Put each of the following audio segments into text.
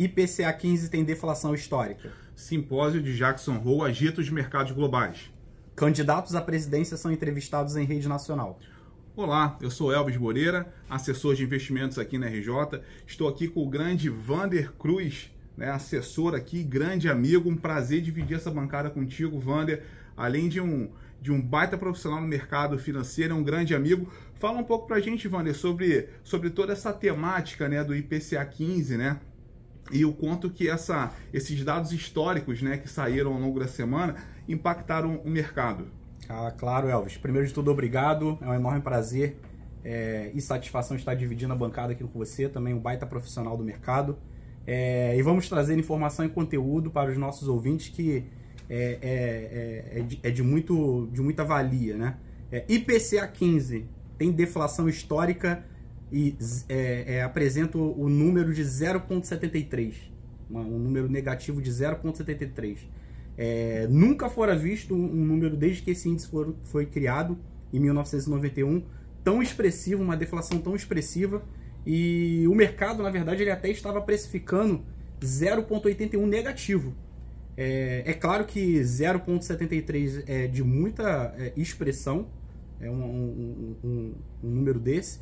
IPCA 15 tem deflação histórica. Simpósio de Jackson Hole agita os mercados globais. Candidatos à presidência são entrevistados em rede nacional. Olá, eu sou Elvis Moreira, assessor de investimentos aqui na RJ. Estou aqui com o grande Vander Cruz, né, assessor aqui, grande amigo. Um prazer dividir essa bancada contigo, Vander. Além de um, de um baita profissional no mercado financeiro, é um grande amigo. Fala um pouco pra gente, Vander, sobre, sobre toda essa temática né, do IPCA 15, né? E o quanto que essa, esses dados históricos né, que saíram ao longo da semana impactaram o mercado. Ah, claro, Elvis. Primeiro de tudo, obrigado. É um enorme prazer é, e satisfação estar dividindo a bancada aqui com você, também um baita profissional do mercado. É, e vamos trazer informação e conteúdo para os nossos ouvintes que é, é, é, é de, é de, muito, de muita valia. Né? IPCA 15 tem deflação histórica e é, é, apresenta o número de 0,73, um número negativo de 0,73. É, nunca fora visto um, número desde que esse índice for, foi criado em 1991 tão expressivo, uma deflação tão expressiva e o mercado, na verdade, ele até estava precificando 0,81 negativo. É, é, claro que 0,73 é de muita é, expressão, é um, um, um número desse,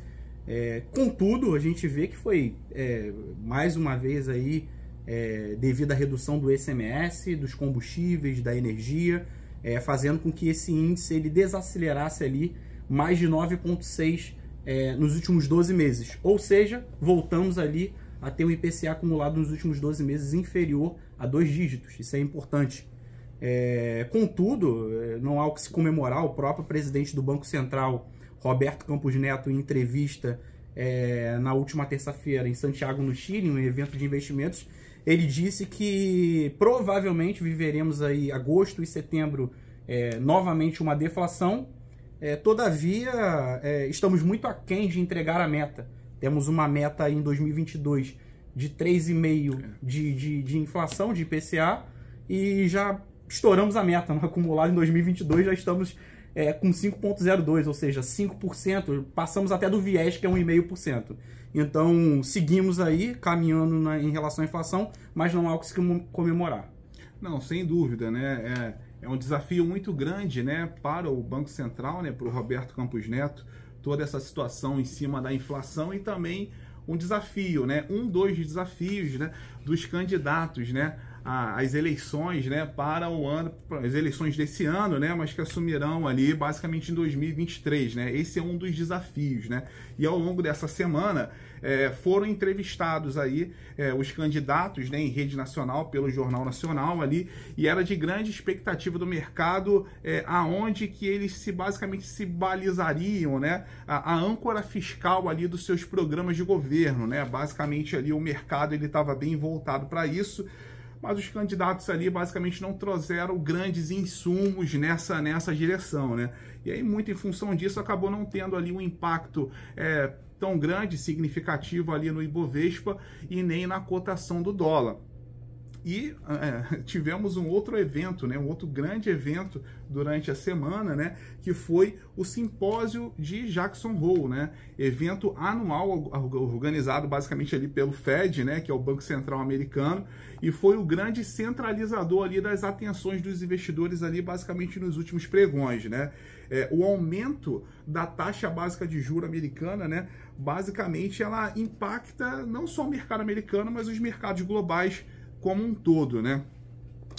é, contudo, a gente vê que foi é, mais uma vez aí é, devido à redução do ICMS, dos combustíveis, da energia, é, fazendo com que esse índice ele desacelerasse ali mais de 9,6 é, nos últimos 12 meses. Ou seja, voltamos ali a ter um IPCA acumulado nos últimos 12 meses inferior a dois dígitos. Isso é importante. É, contudo, não há o que se comemorar. O próprio presidente do Banco Central Roberto Campos Neto, em entrevista é, na última terça-feira em Santiago, no Chile, um evento de investimentos, ele disse que provavelmente viveremos aí agosto e setembro é, novamente uma deflação. É, todavia, é, estamos muito aquém de entregar a meta. Temos uma meta em 2022 de 3,5% de, de, de inflação, de IPCA, e já estouramos a meta. No acumulado em 2022 já estamos é, com 5,02, ou seja, 5%, passamos até do viés, que é 1,5%. Então, seguimos aí, caminhando na, em relação à inflação, mas não há o que se comemorar. Não, sem dúvida, né? É, é um desafio muito grande, né, para o Banco Central, né, para o Roberto Campos Neto, toda essa situação em cima da inflação e também um desafio, né, um dos desafios, né, dos candidatos, né, as eleições, né, para o ano, as eleições desse ano, né, mas que assumirão ali basicamente em 2023, né. Esse é um dos desafios, né. E ao longo dessa semana é, foram entrevistados aí é, os candidatos, né, em rede nacional pelo Jornal Nacional ali e era de grande expectativa do mercado é, aonde que eles se basicamente se balizariam, né, a, a âncora fiscal ali dos seus programas de governo, né. Basicamente ali o mercado ele estava bem voltado para isso mas os candidatos ali basicamente não trouxeram grandes insumos nessa, nessa direção, né? E aí, muito em função disso, acabou não tendo ali um impacto é, tão grande, significativo ali no Ibovespa e nem na cotação do dólar. E é, tivemos um outro evento, né, um outro grande evento durante a semana, né, que foi o simpósio de Jackson Hole, né, evento anual organizado basicamente ali pelo Fed, né, que é o Banco Central Americano, e foi o grande centralizador ali das atenções dos investidores ali basicamente nos últimos pregões, né. É, o aumento da taxa básica de juro americana, né, basicamente ela impacta não só o mercado americano, mas os mercados globais como um todo, né?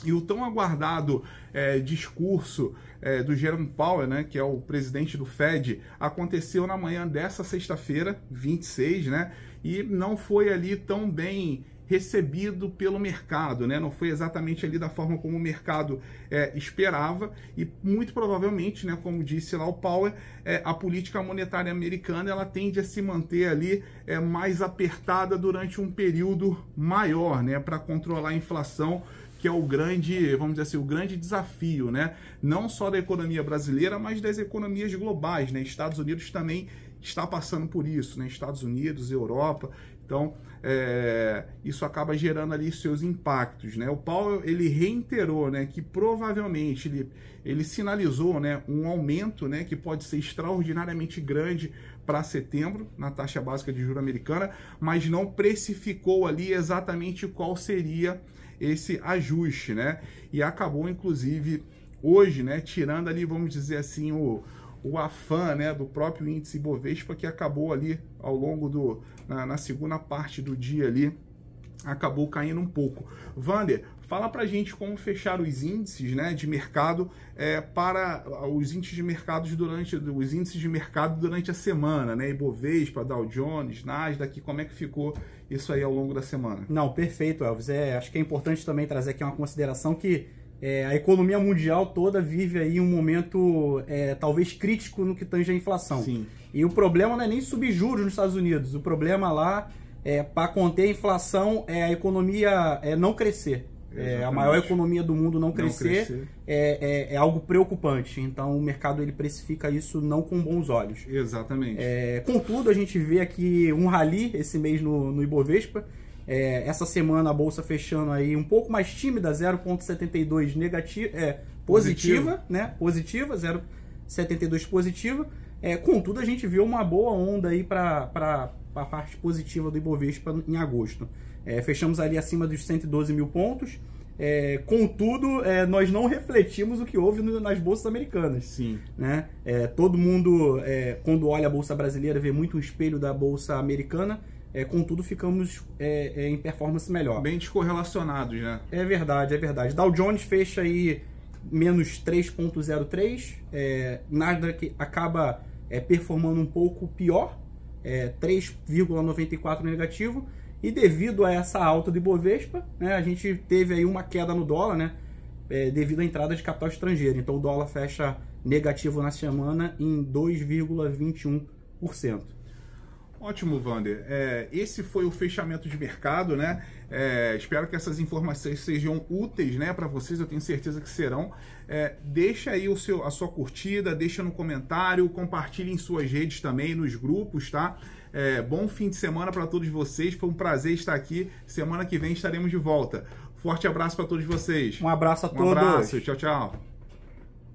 E o tão aguardado é, discurso é, do Jerome Powell, né, que é o presidente do Fed, aconteceu na manhã dessa sexta-feira, 26, né? E não foi ali tão bem recebido pelo mercado, né? Não foi exatamente ali da forma como o mercado é, esperava e muito provavelmente, né, como disse lá o Powell, é, a política monetária americana ela tende a se manter ali é, mais apertada durante um período maior, né, para controlar a inflação que é o grande, vamos dizer assim, o grande desafio, né? Não só da economia brasileira, mas das economias globais, né? Estados Unidos também está passando por isso, né? Estados Unidos, Europa. Então, é, isso acaba gerando ali seus impactos, né? O Paulo ele reiterou, né, que provavelmente ele, ele sinalizou, né, um aumento, né, que pode ser extraordinariamente grande para setembro na taxa básica de juros americana, mas não precificou ali exatamente qual seria esse ajuste, né? E acabou, inclusive, hoje, né, tirando ali, vamos dizer assim, o, o afã né, do próprio índice Bovespa, que acabou ali ao longo do. na, na segunda parte do dia ali, acabou caindo um pouco. Vander, fala pra gente como fechar os índices né, de mercado é, para os índices de mercado durante os índices de mercado durante a semana, né? Ibovespa, Dow Jones, Nasdaq, como é que ficou isso aí ao longo da semana? Não, perfeito, Elvis. É, acho que é importante também trazer aqui uma consideração que é, a economia mundial toda vive aí um momento é, talvez crítico no que tange a inflação. Sim. E o problema não é nem subjuros nos Estados Unidos. O problema lá é para conter a inflação é a economia é não crescer. É, a maior economia do mundo não crescer, não crescer. É, é, é, algo preocupante. Então o mercado ele precifica isso não com bons olhos. Exatamente. É, contudo, a gente vê aqui um rally esse mês no, no Ibovespa. É, essa semana a bolsa fechando aí um pouco mais tímida, 0,72 negativa, é, positiva, né? Positiva, 0,72 positiva. É, contudo, a gente viu uma boa onda aí para a parte positiva do Ibovespa em agosto. É, fechamos ali acima dos 112 mil pontos. É, contudo, é, nós não refletimos o que houve no, nas bolsas americanas. Sim. Né? É, todo mundo, é, quando olha a bolsa brasileira, vê muito o espelho da bolsa americana é, contudo, ficamos é, é, em performance melhor. Bem descorrelacionados, né? É verdade, é verdade. Dow Jones fecha aí menos 3,03. É, Nasdaq acaba é, performando um pouco pior, é, 3,94 negativo. E devido a essa alta de Bovespa, né, a gente teve aí uma queda no dólar, né? É, devido à entrada de capital estrangeiro. Então o dólar fecha negativo na semana em 2,21%. Ótimo, Vander. É, esse foi o fechamento de mercado, né? É, espero que essas informações sejam úteis, né, para vocês. Eu tenho certeza que serão. É, deixa aí o seu, a sua curtida, deixa no comentário, compartilhe em suas redes também, nos grupos, tá? É, bom fim de semana para todos vocês. Foi um prazer estar aqui. Semana que vem estaremos de volta. Forte abraço para todos vocês. Um abraço a todos. Um abraço. Tchau, tchau.